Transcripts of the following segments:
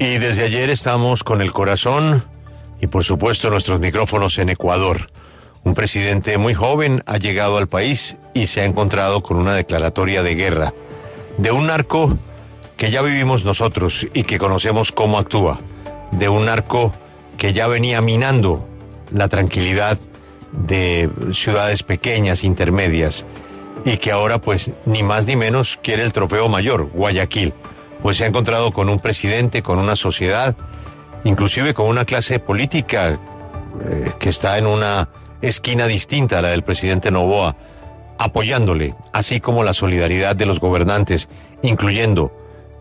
Y desde ayer estamos con el corazón y por supuesto nuestros micrófonos en Ecuador. Un presidente muy joven ha llegado al país y se ha encontrado con una declaratoria de guerra de un narco que ya vivimos nosotros y que conocemos cómo actúa, de un narco que ya venía minando la tranquilidad de ciudades pequeñas, intermedias, y que ahora pues ni más ni menos quiere el trofeo mayor, Guayaquil, pues se ha encontrado con un presidente, con una sociedad, inclusive con una clase política eh, que está en una esquina distinta a la del presidente Novoa, apoyándole, así como la solidaridad de los gobernantes, incluyendo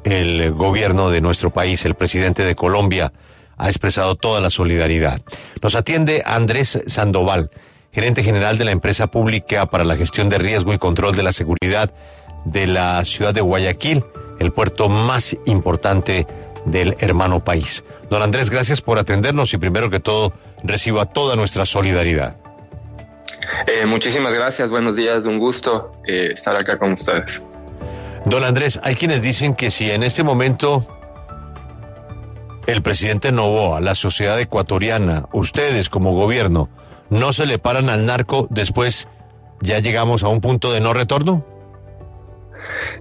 el gobierno de nuestro país, el presidente de Colombia, ha expresado toda la solidaridad. Nos atiende Andrés Sandoval, gerente general de la empresa pública para la gestión de riesgo y control de la seguridad de la ciudad de Guayaquil, el puerto más importante del hermano país. Don Andrés, gracias por atendernos y primero que todo reciba toda nuestra solidaridad. Eh, muchísimas gracias, buenos días, un gusto eh, estar acá con ustedes. Don Andrés, hay quienes dicen que si en este momento el presidente Novoa, la sociedad ecuatoriana, ustedes como gobierno, no se le paran al narco, después ya llegamos a un punto de no retorno?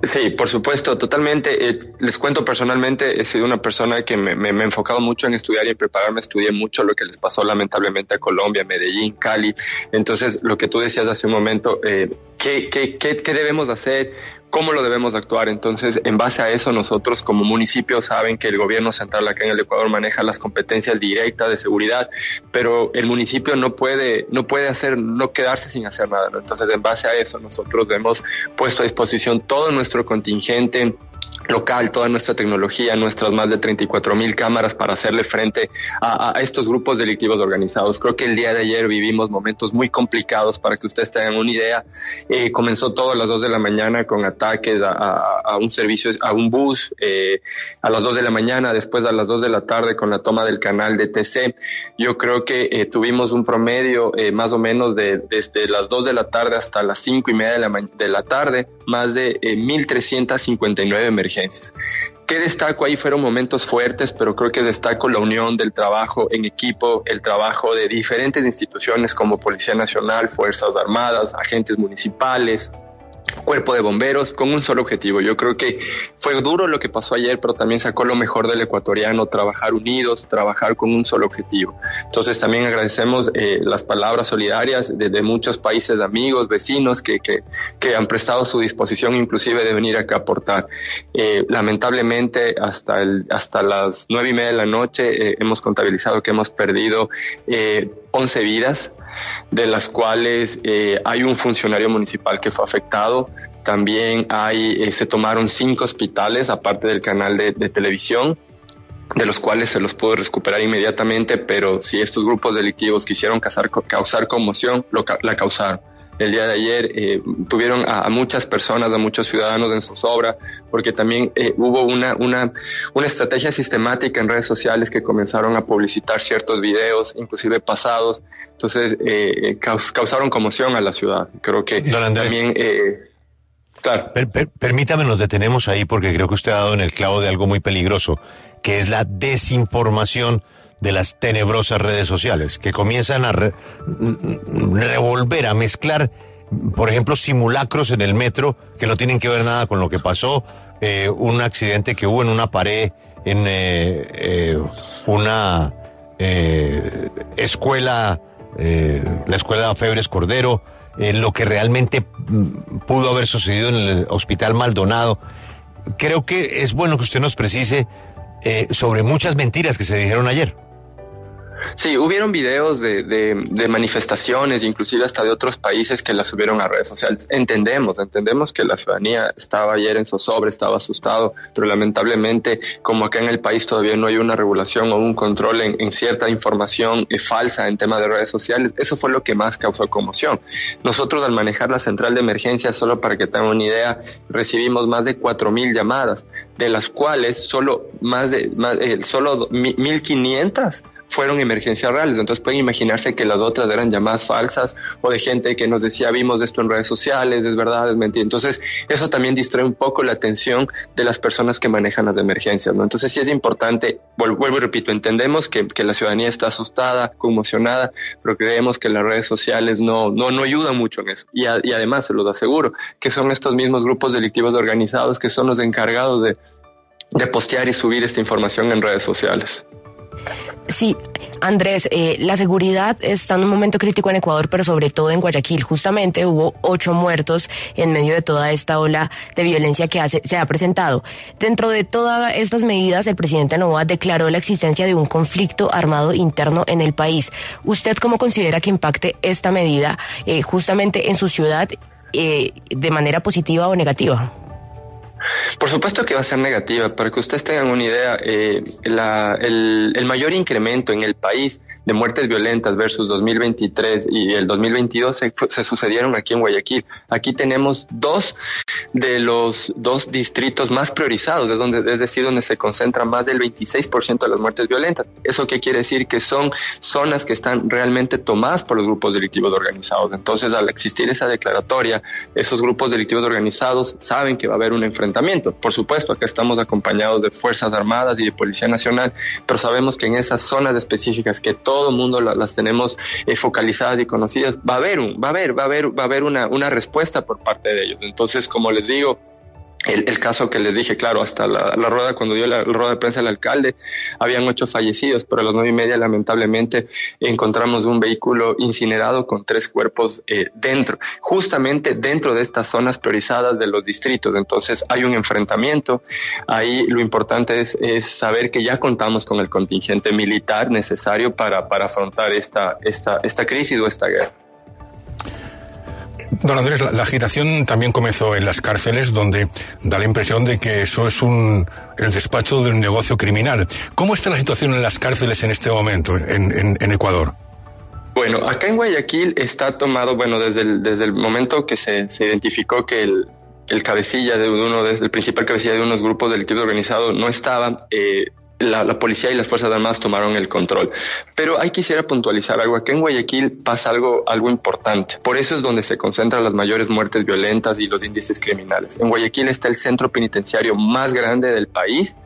Sí, por supuesto, totalmente. Eh, les cuento personalmente, he sido una persona que me, he enfocado mucho en estudiar y en prepararme. Estudié mucho lo que les pasó lamentablemente a Colombia, Medellín, Cali. Entonces, lo que tú decías hace un momento, eh, ¿qué, qué, qué, ¿qué debemos hacer? Cómo lo debemos actuar. Entonces, en base a eso, nosotros como municipio saben que el gobierno central acá en el Ecuador maneja las competencias directas de seguridad, pero el municipio no puede, no puede hacer, no quedarse sin hacer nada. Entonces, en base a eso, nosotros hemos puesto a disposición todo nuestro contingente local, toda nuestra tecnología, nuestras más de 34 mil cámaras para hacerle frente a, estos grupos delictivos organizados. Creo que el día de ayer vivimos momentos muy complicados para que ustedes tengan una idea. Eh, comenzó todo a las 2 de la mañana con ataques a un servicio, a un bus, eh, a las 2 de la mañana, después a las 2 de la tarde con la toma del canal de TC. Yo creo que eh, tuvimos un promedio eh, más o menos de desde las 2 de la tarde hasta las 5 y media de la, de la tarde, más de 1.359 emergencias. ¿Qué destaco ahí? Fueron momentos fuertes, pero creo que destaco la unión del trabajo en equipo, el trabajo de diferentes instituciones como Policía Nacional, Fuerzas Armadas, agentes municipales, cuerpo de bomberos con un solo objetivo. Yo creo que fue duro lo que pasó ayer, pero también sacó lo mejor del ecuatoriano, trabajar unidos, trabajar con un solo objetivo. Entonces también agradecemos eh, las palabras solidarias de, muchos países amigos, vecinos que, que, que, han prestado su disposición inclusive de venir acá a aportar. Eh, lamentablemente hasta, el, hasta las nueve y media de la noche eh, hemos contabilizado que hemos perdido eh, 11 vidas de las cuales eh, hay un funcionario municipal que fue afectado. También hay, eh, se tomaron cinco hospitales, aparte del canal de, televisión, de los cuales se los pudo recuperar inmediatamente, pero si estos grupos delictivos quisieron causar, causar conmoción, lo, la causaron el día de ayer eh, tuvieron a, a, muchas personas, a muchos ciudadanos en zozobra, porque también eh, hubo una, una, una estrategia sistemática en redes sociales que comenzaron a publicitar ciertos videos, inclusive pasados, entonces eh, caus, causaron conmoción a la ciudad. Creo que también... Claro. Per, per, permítame, nos detenemos ahí porque creo que usted ha dado en el clavo de algo muy peligroso, que es la desinformación de las tenebrosas redes sociales, que comienzan a re, revolver, a mezclar, por ejemplo, simulacros en el metro que no tienen que ver nada con lo que pasó, eh, un accidente que hubo en una pared en eh, eh, una eh, escuela, la escuela Febres Cordero, lo que realmente mm, pudo haber sucedido en el Hospital Maldonado. Creo que es bueno que usted nos precise sobre muchas mentiras que se dijeron ayer. Sí, hubieron videos de, de, manifestaciones, inclusive hasta de otros países que las subieron a redes sociales. Entendemos, entendemos que la ciudadanía estaba ayer en zozobra, estaba asustado, pero lamentablemente, como acá en el país todavía no hay una regulación o un control en, en cierta información eh, falsa en tema de redes sociales, eso fue lo que más causó conmoción. Nosotros al manejar la central de emergencia, solo para que tengan una idea, recibimos más de cuatro mil llamadas, de las cuales solo más de, más, eh, solo 1.500 fueron emergencias reales. Entonces pueden imaginarse que las otras eran llamadas falsas o de gente que nos decía vimos esto en redes sociales, es verdad, es mentira. Entonces eso también distrae un poco la atención de las personas que manejan las emergencias. ¿no? Entonces sí es importante, vuelvo y repito, entendemos que, que la ciudadanía está asustada, conmocionada, pero creemos que las redes sociales no, no, no ayudan mucho en eso. Y, y además, se los aseguro, que son estos mismos grupos delictivos organizados que son los encargados de, de postear y subir esta información en redes sociales. Sí, Andrés, eh, la seguridad está en un momento crítico en Ecuador, pero sobre todo en Guayaquil. Justamente hubo ocho muertos en medio de toda esta ola de violencia que se ha presentado. Dentro de todas estas medidas, el presidente Novoa declaró la existencia de un conflicto armado interno en el país. ¿Usted cómo considera que impacte esta medida eh, justamente en su ciudad eh, de manera positiva o negativa? Por supuesto que va a ser negativa. Para que ustedes tengan una idea, eh, la, el, el, mayor incremento en el país de muertes violentas versus 2023 y el 2022 se, se, sucedieron aquí en Guayaquil. Aquí tenemos dos de los dos distritos más priorizados, es, donde, es decir, donde se concentra más del 26% de las muertes violentas. ¿Eso qué quiere decir? Que son zonas que están realmente tomadas por los grupos delictivos organizados. Entonces, al existir esa declaratoria, esos grupos delictivos organizados saben que va a haber un enfrentamiento. Por supuesto, acá estamos acompañados de Fuerzas Armadas y de Policía Nacional, pero sabemos que en esas zonas específicas que todo el mundo las tenemos eh, focalizadas y conocidas, va a haber un, va a haber, va a haber, va a haber una, una respuesta por parte de ellos. Entonces, como les digo, el, el, caso que les dije, claro, hasta la, rueda, cuando dio la, la, rueda de prensa el alcalde, habían ocho fallecidos, pero a las nueve y media, lamentablemente, encontramos un vehículo incinerado con tres cuerpos eh, dentro, justamente dentro de estas zonas priorizadas de los distritos. Entonces, hay un enfrentamiento. Ahí lo importante es, es saber que ya contamos con el contingente militar necesario para, para afrontar esta, esta, esta crisis o esta guerra. Don Andrés, la, agitación también comenzó en las cárceles, donde da la impresión de que eso es un el despacho de un negocio criminal. ¿Cómo está la situación en las cárceles en este momento en, en, en Ecuador? Bueno, acá en Guayaquil está tomado, bueno, desde el, desde el momento que se, se identificó que el, el cabecilla de uno, de, el principal cabecilla de unos grupos delictivos organizados no estaba, eh, la, policía y las Fuerzas Armadas tomaron el control. Pero ahí quisiera puntualizar algo. Aquí en Guayaquil pasa algo, algo importante. Por eso es donde se concentran las mayores muertes violentas y los índices criminales. En Guayaquil está el centro penitenciario más grande del país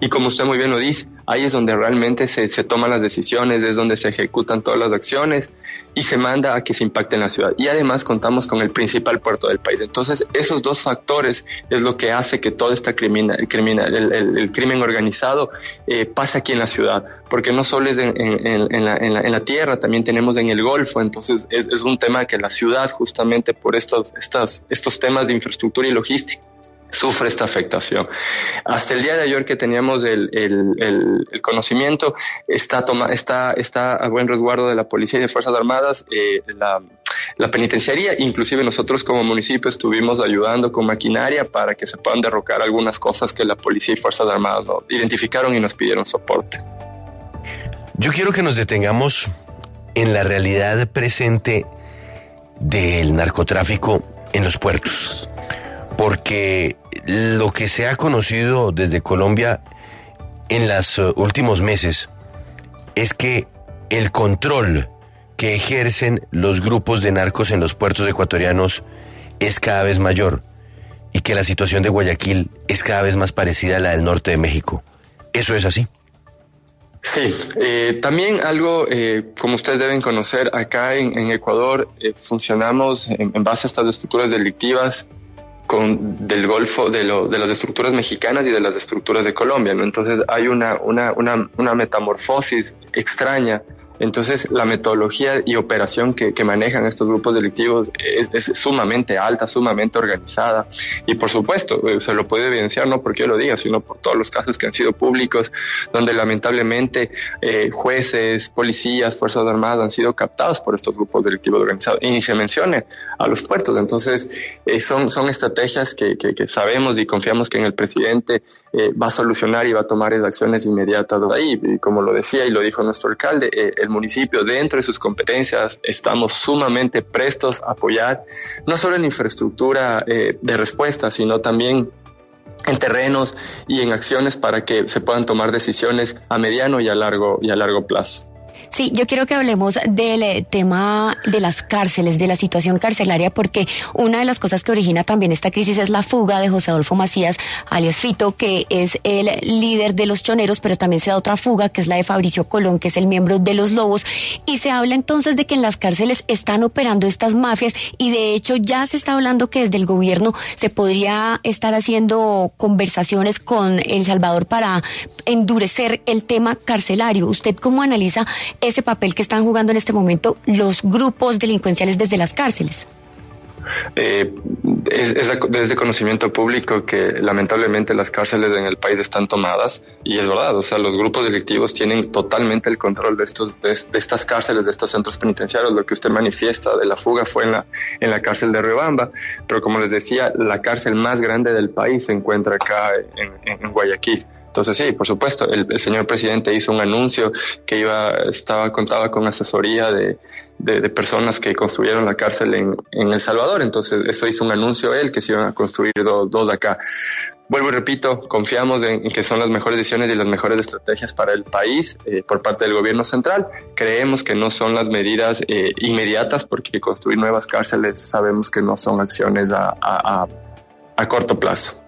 y como usted muy bien lo dice, ahí es donde realmente se, se, toman las decisiones, es donde se ejecutan todas las acciones y se manda a que se impacte en la ciudad. Y además contamos con el principal puerto del país. Entonces, esos dos factores es lo que hace que todo este criminal, el, criminal, el, crimen organizado eh, pase aquí en la ciudad. Porque no solo es en, la, en, la, en la tierra, también tenemos en el Golfo. Entonces, es, es un tema que la ciudad, justamente por estos, estas, estos temas de infraestructura y logística, sufre esta afectación. Hasta el día de ayer que teníamos el, el, conocimiento, está, toma, está, está a buen resguardo de la policía y de Fuerzas Armadas, eh, la, la penitenciaría, inclusive nosotros como municipio estuvimos ayudando con maquinaria para que se puedan derrocar algunas cosas que la policía y Fuerzas Armadas identificaron y nos pidieron soporte. Yo quiero que nos detengamos en la realidad presente del narcotráfico en los puertos porque lo que se ha conocido desde Colombia en los últimos meses es que el control que ejercen los grupos de narcos en los puertos ecuatorianos es cada vez mayor y que la situación de Guayaquil es cada vez más parecida a la del norte de México. ¿Eso es así? Sí, eh, también algo, eh, como ustedes deben conocer, acá en, Ecuador eh, funcionamos en, base a estas estructuras delictivas con del Golfo, de, lo, de las estructuras mexicanas y de las estructuras de Colombia, ¿no? Entonces hay una, una, una, una metamorfosis extraña entonces, la metodología y operación que, manejan estos grupos delictivos es, sumamente alta, sumamente organizada. Y por supuesto, eh, se lo puede evidenciar no porque yo lo diga, sino por todos los casos que han sido públicos, donde lamentablemente eh, jueces, policías, fuerzas armadas han sido captados por estos grupos delictivos organizados. Y ni se mencione a los puertos. Entonces, eh, son, son estrategias que, sabemos y confiamos que en el presidente va a solucionar y va a tomar esas acciones inmediatas de ahí. Y como lo decía y lo dijo nuestro alcalde, el municipio dentro de sus competencias estamos sumamente prestos a apoyar no solo en infraestructura eh, de respuesta, sino también en terrenos y en acciones para que se puedan tomar decisiones a mediano y a largo y a largo plazo. Sí, yo quiero que hablemos del eh, tema de las cárceles, de la situación carcelaria, porque una de las cosas que origina también esta crisis es la fuga de José Adolfo Macías, alias Fito, que es el líder de los choneros, pero también se da otra fuga, que es la de Fabricio Colón, que es el miembro de los Lobos. Y se habla entonces de que en las cárceles están operando estas mafias y de hecho ya se está hablando que desde el gobierno se podría estar haciendo conversaciones con El Salvador para endurecer el tema carcelario. ¿Usted cómo analiza ese papel que están jugando en este momento los grupos delincuenciales desde las cárceles? Eh, es, de conocimiento público que lamentablemente las cárceles en el país están tomadas y es verdad, o sea, los grupos delictivos tienen totalmente el control de estos de, estas cárceles, de estos centros penitenciarios. Lo que usted manifiesta de la fuga fue en la en la cárcel de Riobamba, pero como les decía, la cárcel más grande del país se encuentra acá en Guayaquil. Entonces sí, por supuesto, el, señor presidente hizo un anuncio que iba, estaba, contaba con asesoría de, de, personas que construyeron la cárcel en, en, El Salvador. Entonces eso hizo un anuncio él que se iban a construir dos acá. Vuelvo y repito, confiamos en, que son las mejores decisiones y las mejores estrategias para el país eh, por parte del gobierno central. Creemos que no son las medidas eh, inmediatas porque construir nuevas cárceles sabemos que no son acciones a, a, a corto plazo.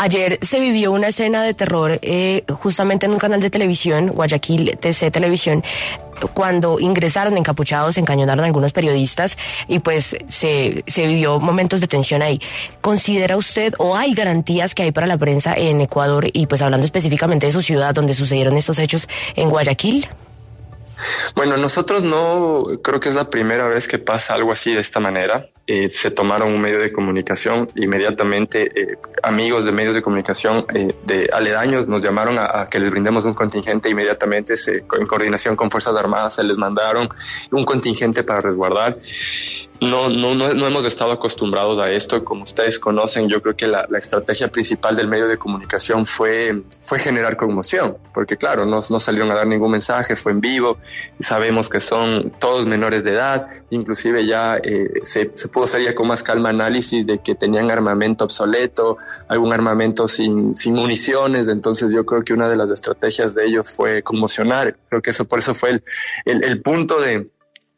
Ayer se vivió una escena de terror eh, justamente en un canal de televisión, Guayaquil TC Televisión, cuando ingresaron encapuchados, encañonaron a algunos periodistas y pues se, se vivió momentos de tensión ahí. ¿Considera usted o hay garantías que hay para la prensa en Ecuador y pues hablando específicamente de su ciudad donde sucedieron estos hechos en Guayaquil? Bueno, nosotros no, creo que es la primera vez que pasa algo así de esta manera. Eh, se tomaron un medio de comunicación, inmediatamente eh, amigos de medios de comunicación eh, de aledaños nos llamaron a, que les brindemos un contingente, inmediatamente se, en coordinación con Fuerzas Armadas se les mandaron un contingente para resguardar no, no, no, hemos estado acostumbrados a esto. Como ustedes conocen, yo creo que la, estrategia principal del medio de comunicación fue, fue generar conmoción, porque claro, no, no salieron a dar ningún mensaje, fue en vivo, sabemos que son todos menores de edad, inclusive ya eh, se, pudo hacer ya con más calma análisis de que tenían armamento obsoleto, algún armamento sin, sin municiones, entonces yo creo que una de las estrategias de ellos fue conmocionar, creo que eso por eso fue el, el punto de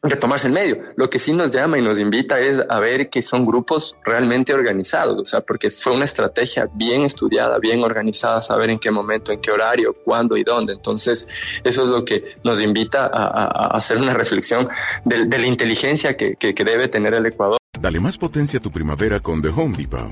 de tomarse el medio. Lo que sí nos llama y nos invita es a ver que son grupos realmente organizados, o sea, porque fue una estrategia bien estudiada, bien organizada, saber en qué momento, en qué horario, cuándo y dónde. Entonces, eso es lo que nos invita a, hacer una reflexión de, la inteligencia que, que, que debe tener el Ecuador. Dale más potencia a tu primavera con The Home Depot.